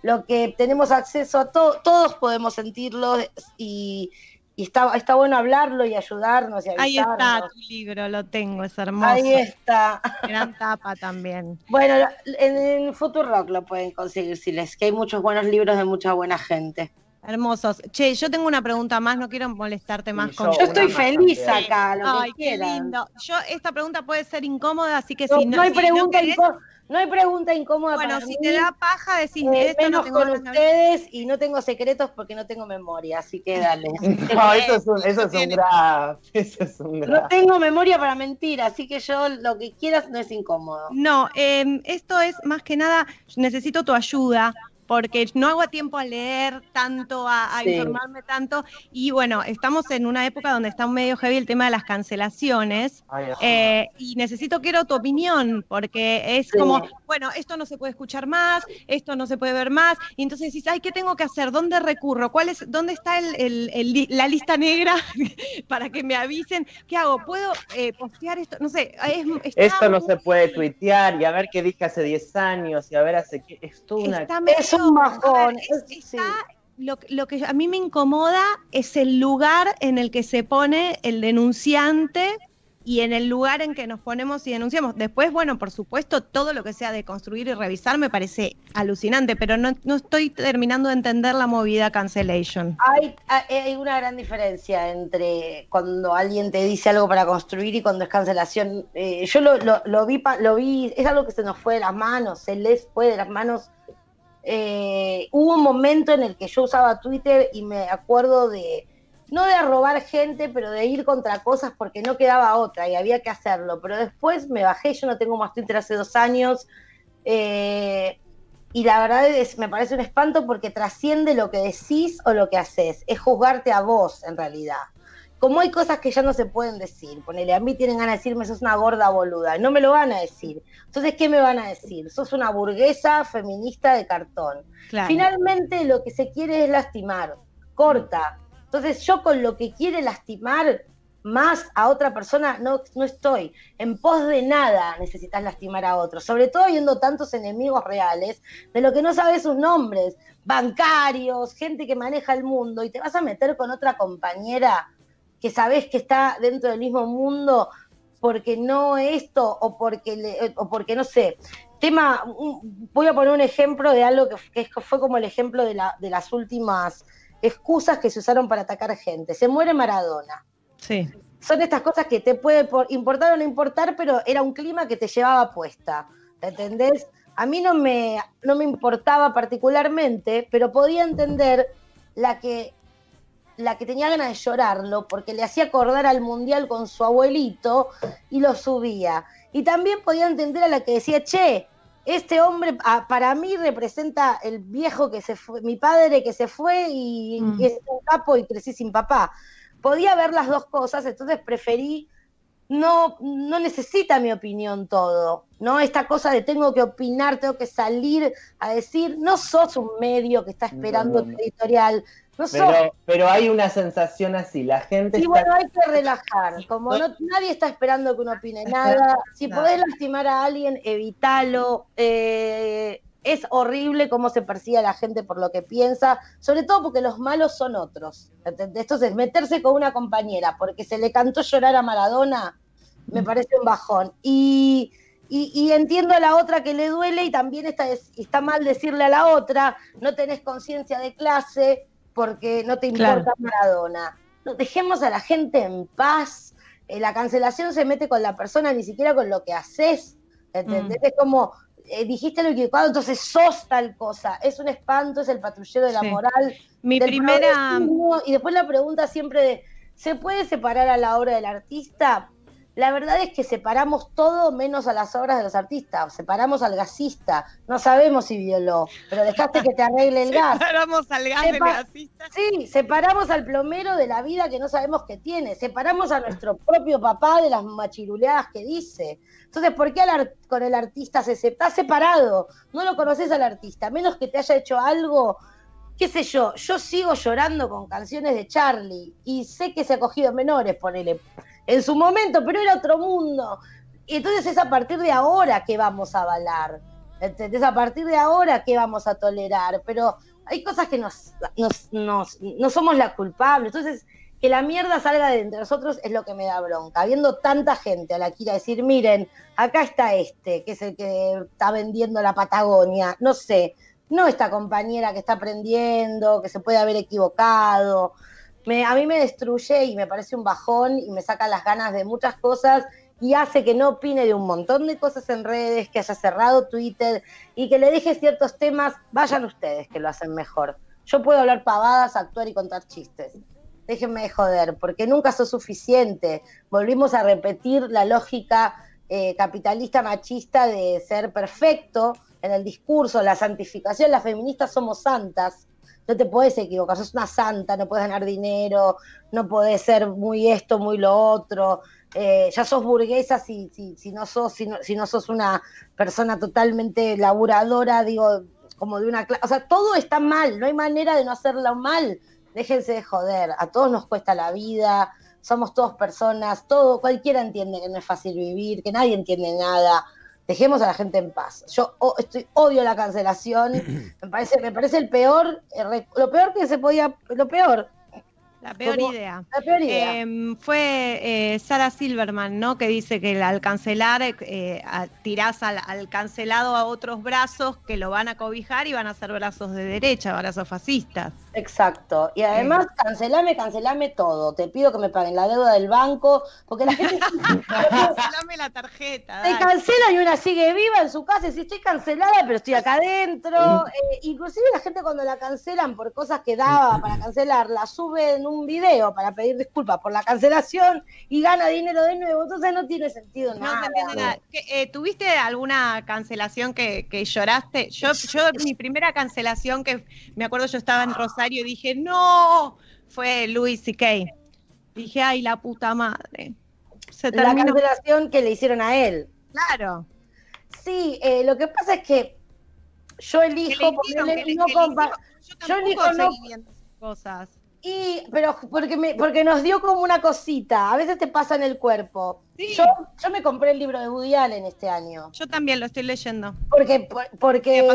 B: lo que tenemos acceso a to todos podemos sentirlo y, y está, está, bueno hablarlo y ayudarnos y
D: Ahí está tu libro, lo tengo, es hermoso.
B: Ahí está.
D: Gran tapa también. <laughs>
B: Bueno, en, en Futurock lo pueden conseguir si les, que hay muchos buenos libros de mucha buena gente.
D: Hermosos. Che, yo tengo una pregunta más, no quiero molestarte más
B: sí,
D: con
B: Yo estoy feliz también. acá, lo
D: Ay,
B: que
D: qué
B: quieran.
D: lindo. Yo, esta pregunta puede ser incómoda, así que
B: no,
D: si no.
B: No hay
D: si
B: pregunta
D: no querés,
B: incómoda. No hay pregunta incómoda
D: bueno,
B: para
D: si
B: mí.
D: te da paja, decís
B: eh,
D: esto no
B: menos
D: tengo
B: con ustedes y no tengo secretos porque no tengo memoria, así que dale. <laughs>
C: no, eso es un, <laughs> eso es un graf. Eso es un graf.
B: No tengo memoria para mentir, así que yo lo que quieras no es incómodo.
D: No, eh, esto es más que nada, necesito tu ayuda porque no hago tiempo a leer tanto, a, a sí. informarme tanto, y bueno, estamos en una época donde está medio heavy el tema de las cancelaciones, Ay, eh, y necesito, quiero tu opinión, porque es sí. como, bueno, esto no se puede escuchar más, esto no se puede ver más, y entonces dices, ay, ¿qué tengo que hacer? ¿Dónde recurro? ¿Cuál es, ¿Dónde está el, el, el, la lista negra <laughs> para que me avisen? ¿Qué hago? ¿Puedo eh, postear esto? No sé, es,
C: esto no se puede tuitear, y a ver qué dije hace 10 años, y a ver hace qué, es toda una...
B: Está un bajón.
D: Ver, es, está, lo, lo, que a mí me incomoda es el lugar en el que se pone el denunciante y en el lugar en que nos ponemos y denunciamos. Después, bueno, por supuesto, todo lo que sea de construir y revisar me parece alucinante, pero no, no estoy terminando de entender la movida cancellation.
B: Hay, hay una gran diferencia entre cuando alguien te dice algo para construir y cuando es cancelación. Eh, yo lo, lo, lo, vi, lo vi, es algo que se nos fue de las manos, se les fue de las manos. Eh, hubo un momento en el que yo usaba Twitter y me acuerdo de no de robar gente, pero de ir contra cosas porque no quedaba otra y había que hacerlo. Pero después me bajé, yo no tengo más Twitter hace dos años, eh, y la verdad es, me parece un espanto porque trasciende lo que decís o lo que haces, es juzgarte a vos en realidad. Como hay cosas que ya no se pueden decir, ponele, a mí tienen ganas de decirme sos una gorda boluda, no me lo van a decir. Entonces, ¿qué me van a decir? Sos una burguesa feminista de cartón. Finalmente lo que se quiere es lastimar, corta, entonces yo con lo que quiere lastimar más a otra persona no, no estoy. En pos de nada necesitas lastimar a otro, sobre todo viendo tantos enemigos reales de lo que no sabes sus nombres, bancarios, gente que maneja el mundo, y te vas a meter con otra compañera que sabes que está dentro del mismo mundo porque no esto o porque, o porque no sé. Tema, voy a poner un ejemplo de algo que, que fue como el ejemplo de, la, de las últimas excusas que se usaron para atacar gente. Se muere Maradona.
D: Sí.
B: Son estas cosas que te puede importar o no importar, pero era un clima que te llevaba puesta. ¿Entendés? A mí no me, no me importaba particularmente, pero podía entender la que, la que tenía ganas de llorarlo, porque le hacía acordar al mundial con su abuelito y lo subía. Y también podía entender a la que decía, che, este hombre ah, para mí representa el viejo que se fue, mi padre que se fue y, mm. es un capo y crecí sin papá. Podía ver las dos cosas, entonces preferí no, no necesita mi opinión todo, ¿no? Esta cosa de tengo que opinar, tengo que salir a decir, no sos un medio que está esperando tu editorial,
C: pero, hay una sensación así, la gente...
B: Sí, bueno, hay que relajar, como no, nadie está esperando que uno opine nada, si podés lastimar a alguien, evítalo, eh, es horrible cómo se persigue a la gente por lo que piensa, sobre todo porque los malos son otros, Entonces, meterse con una compañera porque se le cantó llorar a Maradona, me parece un bajón. Y... Y, entiendo a la otra que le duele y también está, está mal decirle a la otra, no tenés conciencia de clase, porque no te importa Maradona. No, dejemos a la gente en paz. Eh, la cancelación se mete con la persona, ni siquiera con lo que haces. ¿Entendés? Mm. Es como, eh, dijiste lo equivocado, entonces sos tal cosa. Es un espanto, es el patrullero de la moral.
D: Mi primera.
B: Y después la pregunta siempre de: ¿se puede separar a la obra del artista? La verdad es que separamos todo menos a las obras de los artistas. Separamos al gasista. No sabemos si violó, pero dejaste que te arregle el <laughs> gas.
D: Separamos al gas del gasista.
B: Sí, separamos al plomero de la vida que no sabemos que tiene. Separamos a nuestro propio papá de las machiruleadas que dice. Entonces, ¿por qué con el artista se está separado? No lo conoces al artista, menos que te haya hecho algo qué sé yo, yo sigo llorando con canciones de Charlie y sé que se ha cogido menores, ponele en su momento, pero era otro mundo. Y entonces es a partir de ahora que vamos a avalar, ¿entendés? A partir de ahora que vamos a tolerar, pero hay cosas que nos, no somos la culpable, entonces que la mierda salga de entre nosotros es lo que me da bronca, habiendo tanta gente a la que ir a decir, miren, acá está este, que es el que está vendiendo la Patagonia, no sé, no esta compañera que está aprendiendo, que se puede haber equivocado, a mí me destruye y me parece un bajón y me saca las ganas de muchas cosas y hace que no opine de un montón de cosas en redes, que haya cerrado Twitter y que le deje ciertos temas, vayan ustedes que lo hacen mejor. Yo puedo hablar pavadas, actuar y contar chistes. Déjenme de joder, porque nunca sos suficiente. Volvimos a repetir la lógica eh, capitalista machista de ser perfecto en el discurso, la santificación, las feministas somos santas no te puedes equivocar, sos una santa, no puedes ganar dinero, no puedes ser muy esto, muy lo otro, eh, ya sos burguesa si, si, si, no sos, si, no, si no sos una persona totalmente laburadora, digo, como de una clase, o sea, todo está mal, no hay manera de no hacerlo mal, déjense de joder, a todos nos cuesta la vida, somos todos personas, todo, cualquiera entiende que no es fácil vivir, que nadie entiende nada, dejemos a la gente en paz. Yo estoy, odio la cancelación, <clears throat> me parece, me parece el peor, lo peor que se podía, lo peor,
D: la peor idea. Em, fue eh, Sara Silverman, ¿no? Que dice que al cancelar, eh, tirás al, cancelado a otros brazos que lo van a cobijar y van a ser brazos de derecha, brazos fascistas.
B: Exacto. Y además, cancelame, cancelame todo. Te pido que me paguen la deuda del banco, porque la gente. <laughs> <laughs>
D: cancelame la tarjeta.
B: Te cancela y una sigue viva en su casa y si estoy cancelada, pero estoy acá adentro. Eh, inclusive la gente cuando la cancelan por cosas que daba para cancelar, la sube en un un video para pedir disculpas por la cancelación y gana dinero de nuevo, entonces no tiene sentido nada.
D: Eh, ¿Tuviste alguna cancelación que, lloraste? Yo, yo, mi primera cancelación que me acuerdo yo estaba en Rosario y dije, no, fue Luis C.K. Dije, ay, la puta madre.
B: Se la cancelación que le hicieron a él.
D: Claro.
B: Sí, eh, lo que pasa es que yo elijo, porque no yo elijo no
D: cosas.
B: Y, pero porque, me, porque nos dio como una cosita, a veces te pasa en el cuerpo. Yo, yo me compré el libro de Woody Allen este año.
D: Yo también lo estoy leyendo.
B: Porque, porque,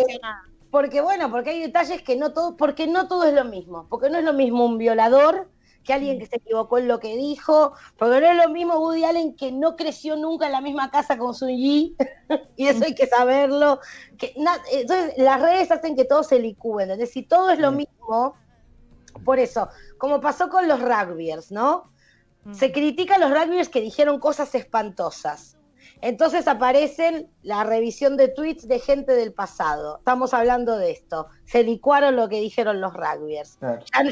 B: porque bueno, porque hay detalles que no todo, porque no todo es lo mismo, porque no es lo mismo un violador que alguien que se equivocó en lo que dijo, porque no es lo mismo Woody Allen que no creció nunca en la misma casa con su Yi, <laughs> y eso hay que saberlo. Que, entonces, las redes hacen que todo se licúe, entonces si todo es lo mismo, por eso, como pasó con los rugbyers, ¿no? Mm. Se critica a los rugbyers que dijeron cosas espantosas. Entonces aparecen la revisión de tweets de gente del pasado. Estamos hablando de esto. Se licuaron lo que dijeron los rugbyers.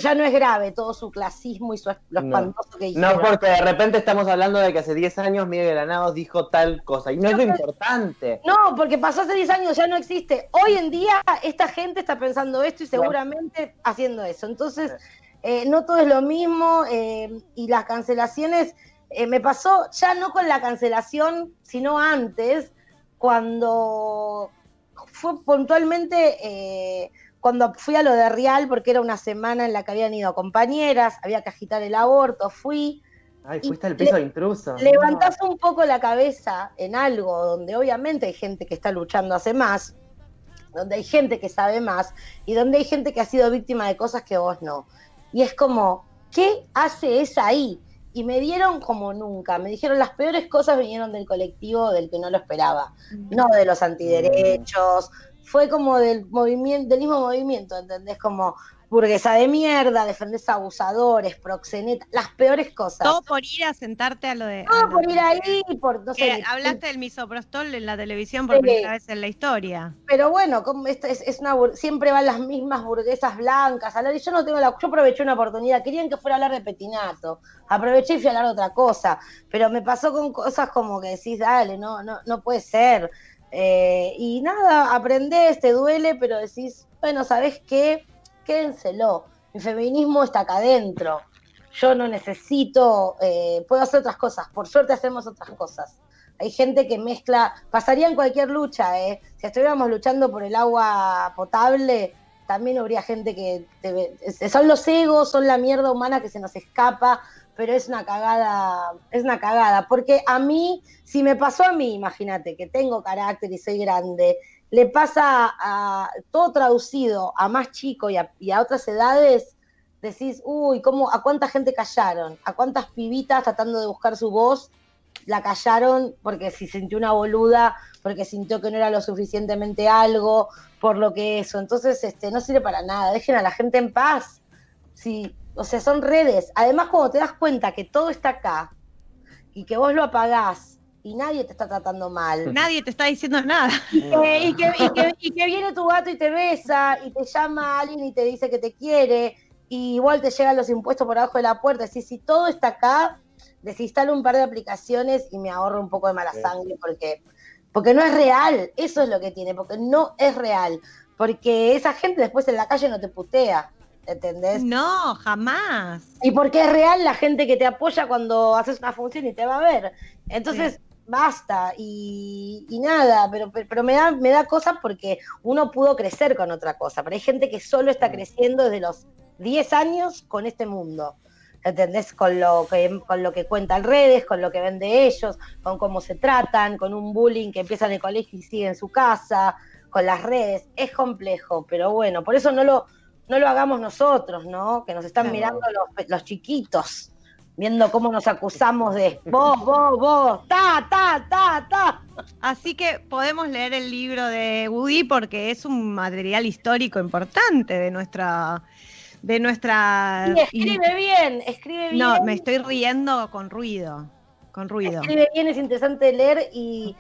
B: Ya, no es grave todo su clasismo y su, lo espantoso que dijeron.
C: No, porque de repente estamos hablando de que hace 10 años Miguel Granados dijo tal cosa. Y no es lo importante.
B: No, porque pasó hace 10 años, ya no existe. Hoy en día esta gente está pensando esto y seguramente haciendo eso. Entonces, eh, no todo es lo mismo eh, y las cancelaciones eh, me pasó ya no con la cancelación, sino antes, cuando fue puntualmente, eh, cuando fui a lo de Real, porque era una semana en la que habían ido compañeras, había que agitar el aborto, fui.
C: Ay, fuiste al piso de intruso.
B: Levantás un poco la cabeza en algo donde obviamente hay gente que está luchando hace más, donde hay gente que sabe más y donde hay gente que ha sido víctima de cosas que vos no. Y es como, ¿qué hace esa ahí? Y me dieron como nunca. Me dijeron las peores cosas vinieron del colectivo del que no lo esperaba, no de los antiderechos. Fue como del movimiento, del mismo movimiento, ¿entendés? Como burguesa de mierda, defendés abusadores, proxenetas, las peores cosas.
D: Todo por ir a sentarte a lo de.
B: Todo por ir ahí, por. No
D: sé, hablaste del misoprostol en la televisión por primera vez en la historia.
B: Pero bueno, como es, es, una, siempre van las mismas burguesas blancas a hablar, y yo no tengo la. Yo aproveché una oportunidad, querían que fuera a hablar de petinato. Aproveché y fui a hablar de otra cosa. Pero me pasó con cosas como que decís, dale, no, no, no puede ser. Eh, y nada, aprendés, te duele, pero decís, bueno, ¿sabés qué? Quédenselo. Mi feminismo está acá adentro. Yo no necesito, eh, puedo hacer otras cosas. Por suerte hacemos otras cosas. Hay gente que mezcla, pasaría en cualquier lucha, ¿eh? Si estuviéramos luchando por el agua potable, también habría gente que son los egos, son la mierda humana que se nos escapa, pero es una cagada, es una cagada, porque a mí, si me pasó a mí, imagínate, que tengo carácter y soy grande, le pasa a todo traducido a más chico y a, otras edades, decís, uy, ¿cómo, ¿a cuánta gente callaron? ¿A cuántas pibitas tratando de buscar su voz la callaron porque si sintió una boluda, porque sintió que no era lo suficientemente algo, por lo que eso? Entonces, este, no sirve para nada, dejen a la gente en paz. Sí, o sea, son redes. Además, cuando te das cuenta que todo está acá y que vos lo apagás y nadie te está tratando mal. <laughs>
D: Nadie te está diciendo nada.
B: Y que, viene tu gato y te besa, y te llama a alguien y te dice que te quiere, y igual te llegan los impuestos por abajo de la puerta. Si, si todo está acá, desinstalo un par de aplicaciones y me ahorro un poco de mala sangre porque, porque no es real. Eso es lo que tiene, porque no es real. Porque esa gente después en la calle no te putea. ¿Entendés?
D: No, jamás.
B: Y porque es real la gente que te apoya cuando haces una función y te va a ver. Entonces, basta y, nada, pero, pero me da, me da cosas porque uno pudo crecer con otra cosa, pero hay gente que solo está mm. creciendo desde los 10 años con este mundo. ¿entendés? Con lo que, con lo que cuentan redes, con lo que ven de ellos, con cómo se tratan, con un bullying que empieza en el colegio y sigue en su casa, con las redes. Es complejo, pero bueno, por eso no lo, no lo hagamos nosotros, ¿no? Que nos están mirando los, los chiquitos, viendo cómo nos acusamos de vos, vos, vos, ta, ta, ta, ta.
D: Así que podemos leer el libro de Woody porque es un material histórico importante de nuestra de nuestra
B: y escribe bien, escribe bien.
D: No, me estoy riendo con ruido, con ruido.
B: Escribe bien, es interesante leer y,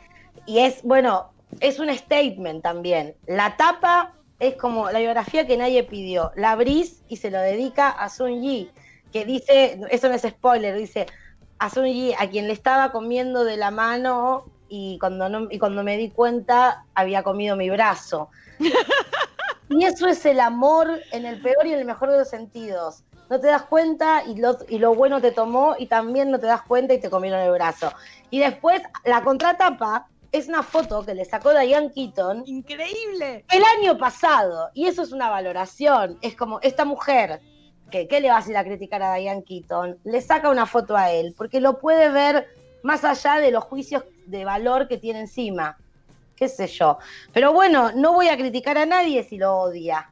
B: y es, bueno, es un statement también. La tapa es como la biografía que nadie pidió. La abrís y se lo dedica a Sun Yi, que dice, eso no es spoiler, dice a Sun Yi, a quien le estaba comiendo de la mano y cuando, no, y cuando me di cuenta había comido mi brazo. <laughs> y eso es el amor en el peor y en el mejor de los sentidos. No te das cuenta y lo, y lo bueno te tomó y también no te das cuenta y te comieron el brazo. Y después la contratapa es una foto que le sacó Diane Keaton.
D: Increíble.
B: El año pasado. Y eso es una valoración. Es como esta mujer, ¿qué le vas a ir a criticar a Diane Keaton? Le saca una foto a él, porque lo puede ver más allá de los juicios de valor que tiene encima. Qué sé yo. Pero bueno, no voy a criticar a nadie si lo odia.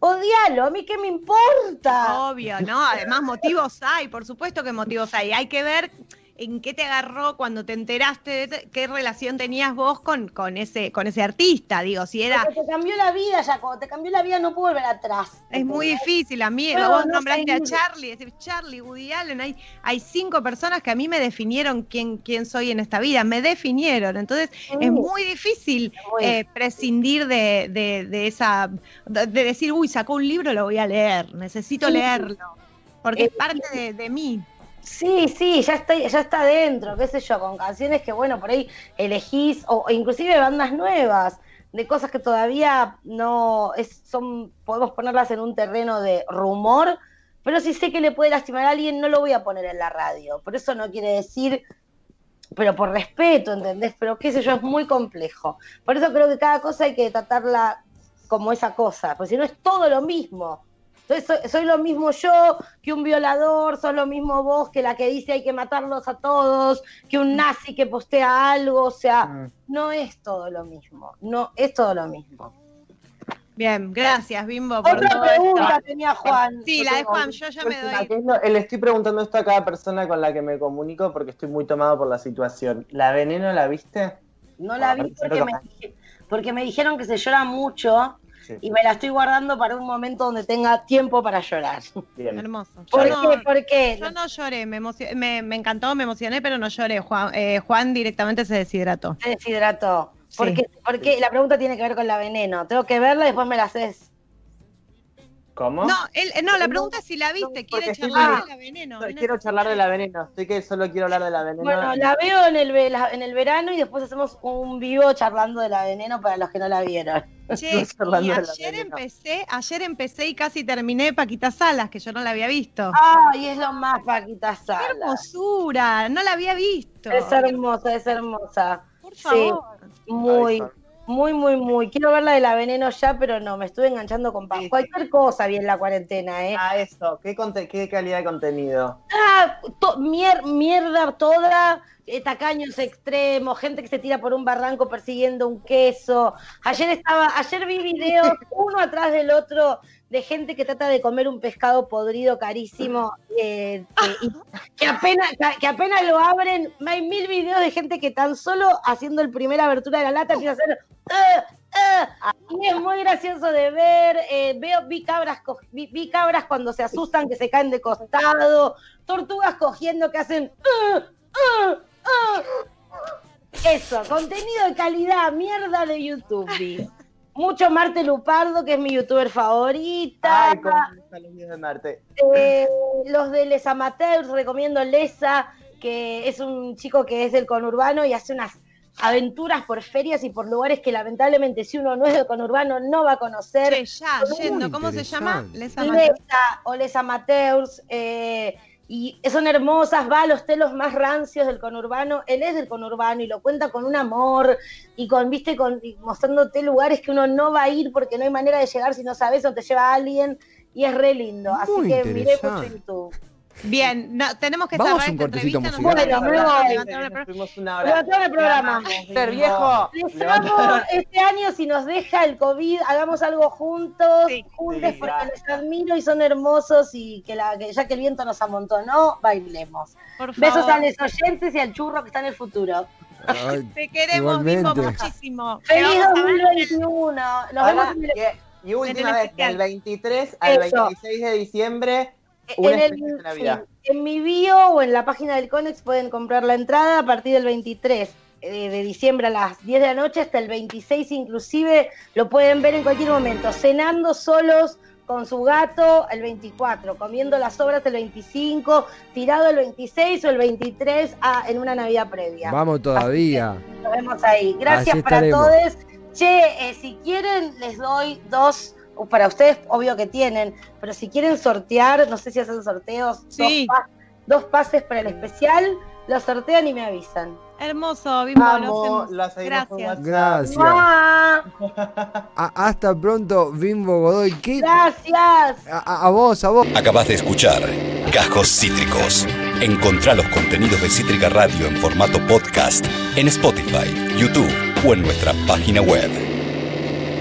B: Odialo, a mí qué me importa.
D: Obvio, ¿no? Además, motivos hay, por supuesto que motivos hay. Hay que ver en qué te agarró cuando te enteraste de qué relación tenías vos con, con, ese, con ese artista, digo, si era...
B: Porque te cambió la vida, cuando te cambió la vida no puedo volver atrás.
D: Es muy difícil, a mí, vos nombraste a Charlie, decir Charlie, Woody Allen, hay, hay cinco personas que a mí me definieron quién, quién soy en esta vida, me definieron, entonces es muy difícil eh, prescindir de, de, esa, de, decir, uy, sacó un libro, lo voy a leer, necesito leerlo, porque es parte de, de mí.
B: Sí, sí, ya está, ya está dentro, qué sé yo, con canciones que, bueno, por ahí elegís, o inclusive bandas nuevas, de cosas que todavía no es, son, podemos ponerlas en un terreno de rumor, pero si sé que le puede lastimar a alguien, no lo voy a poner en la radio. Por eso no quiere decir, pero por respeto, ¿entendés? Pero qué sé yo, es muy complejo. Por eso creo que cada cosa hay que tratarla como esa cosa, porque si no es todo lo mismo. Entonces soy, lo mismo yo que un violador, soy lo mismo vos que la que dice hay que matarlos a todos, que un nazi que postea algo, o sea, mm. no es todo lo mismo, no es todo lo mismo.
D: Bien, gracias Bimbo por
B: Otra pregunta tenía Juan.
D: Sí, la de Juan, yo ya me doy.
C: le estoy preguntando esto a cada persona con la que me comunico porque estoy muy tomado por la situación. ¿La veneno la viste?
B: No la vi porque me, porque me dijeron que se llora mucho y me la estoy guardando para un momento donde tenga tiempo para llorar.
D: Hermoso.
B: ¿Por qué? ¿Por qué?
D: Yo no lloré, me, me, encantó, me emocioné, pero no lloré. Juan, eh, Juan directamente se deshidrató.
B: Se deshidrató. ¿Por qué? Porque la pregunta tiene que ver con la veneno. Tengo que verla y después me la haces.
C: ¿Cómo?
D: No, él, no, la pregunta es si la viste, quiere charlar de la veneno.
C: Quiero charlar de la veneno, estoy que solo quiero hablar de la veneno.
B: Bueno, la veo en el, en el verano y después hacemos un vivo charlando de la veneno para los que no la vieron.
D: Che, y ayer empecé, ayer empecé y casi terminé Paquita Salas, que yo no la había visto.
B: Ay, es lo más Paquita Salas.
D: Qué hermosura, no la había visto.
B: Es hermosa, es hermosa.
D: Por favor.
B: muy. Muy, muy, muy. Quiero ver la de la veneno ya, pero no, me estuve enganchando con cualquier cosa bien la cuarentena, ¿eh?
C: Ah, eso. ¿Qué, qué calidad de contenido?
B: Ah, mierda toda, eh, tacaños extremos, gente que se tira por un barranco persiguiendo un queso. Ayer estaba, ayer vi videos <laughs> uno atrás del otro de gente que trata de comer un pescado podrido carísimo, eh, que, apenas, que apenas lo abren, hay mil videos de gente que tan solo haciendo el primera abertura de la lata empieza a hacer... Uh", y es muy gracioso de ver, eh, veo, vi cabras, vi, cabras cuando se asustan que se caen de costado, tortugas cogiendo que hacen... Uh, Eso, contenido de calidad, mierda de YouTube. Mucho Marte Lupardo, que es mi youtuber favorita.
C: Ay, los de Marte.
B: Eh, los de Les Amateurs, recomiendo Lesa, que es un chico que es del conurbano y hace unas aventuras por ferias y por lugares que lamentablemente si uno no es del conurbano no va a conocer.
D: ya, yendo, ¿cómo se llama?
B: Les Amateurs. Lesa o Les Amateurs. Eh, y son hermosas, va a los telos más rancios del conurbano, él es del conurbano y lo cuenta con un amor y con, viste, con, mostrándote lugares que uno no va a ir porque no hay manera de llegar si no sabes o te lleva alguien. Y es re lindo, así que miré mucho YouTube.
D: Bien, no, tenemos que
E: Vamos
D: cerrar
E: un
D: esta
E: cortecito
D: entrevista.
E: musical.
D: nos
B: Bueno, me voy.
D: levantar el programa.
C: Ser viejo.
B: Les
C: levantaron-
B: amo este año, si nos deja el COVID, hagamos algo juntos,
D: Sí.
B: juntos
C: Sí,
B: porque
C: gracias.
B: les admiro y son hermosos y que, la, que ya que el viento nos amontonó, bailemos.
D: Por favor.
B: Besos a los oyentes y al churro que está en el futuro.
E: Ay,
D: Te queremos,
E: Igualmente.
D: Bimbo, muchísimo.
B: Feliz
D: vamos a ver en el-
B: 2021. Nos
C: Ahora,
B: vemos en el,
C: y, y última
D: el
C: vez, del 23 al
B: Eso.
C: 26 de diciembre, un
B: en, el-
C: especial de Navidad.
B: sí, en mi bio o en la página del Conex pueden comprar la entrada a partir del 23 eh, de diciembre a las 10 de la noche hasta el 26 inclusive lo pueden ver en cualquier momento, cenando solos con su gato el 24, comiendo las obras el 25, tirado el 26 o el 23 a- en una Navidad previa.
E: Vamos todavía.
B: Nos vemos ahí. Gracias para todos. Che, eh, si quieren, les doy dos, para ustedes, obvio que tienen, pero si quieren sortear, no sé si hacen sorteos,
D: Sí.
B: dos, pa- dos pases para el especial, los sortean y me avisan.
D: Hermoso, Bimbo,
C: Vamos, lo
D: Gracias.
E: Gracias. Hasta pronto, Bimbo Godoy. ¿Qué?
B: Gracias.
E: A, a- a vos, a vos.
A: Acabas de escuchar Cajos Cítricos. Encontrá los contenidos de Cítrica Radio en formato podcast en Spotify, YouTube o en nuestra página web.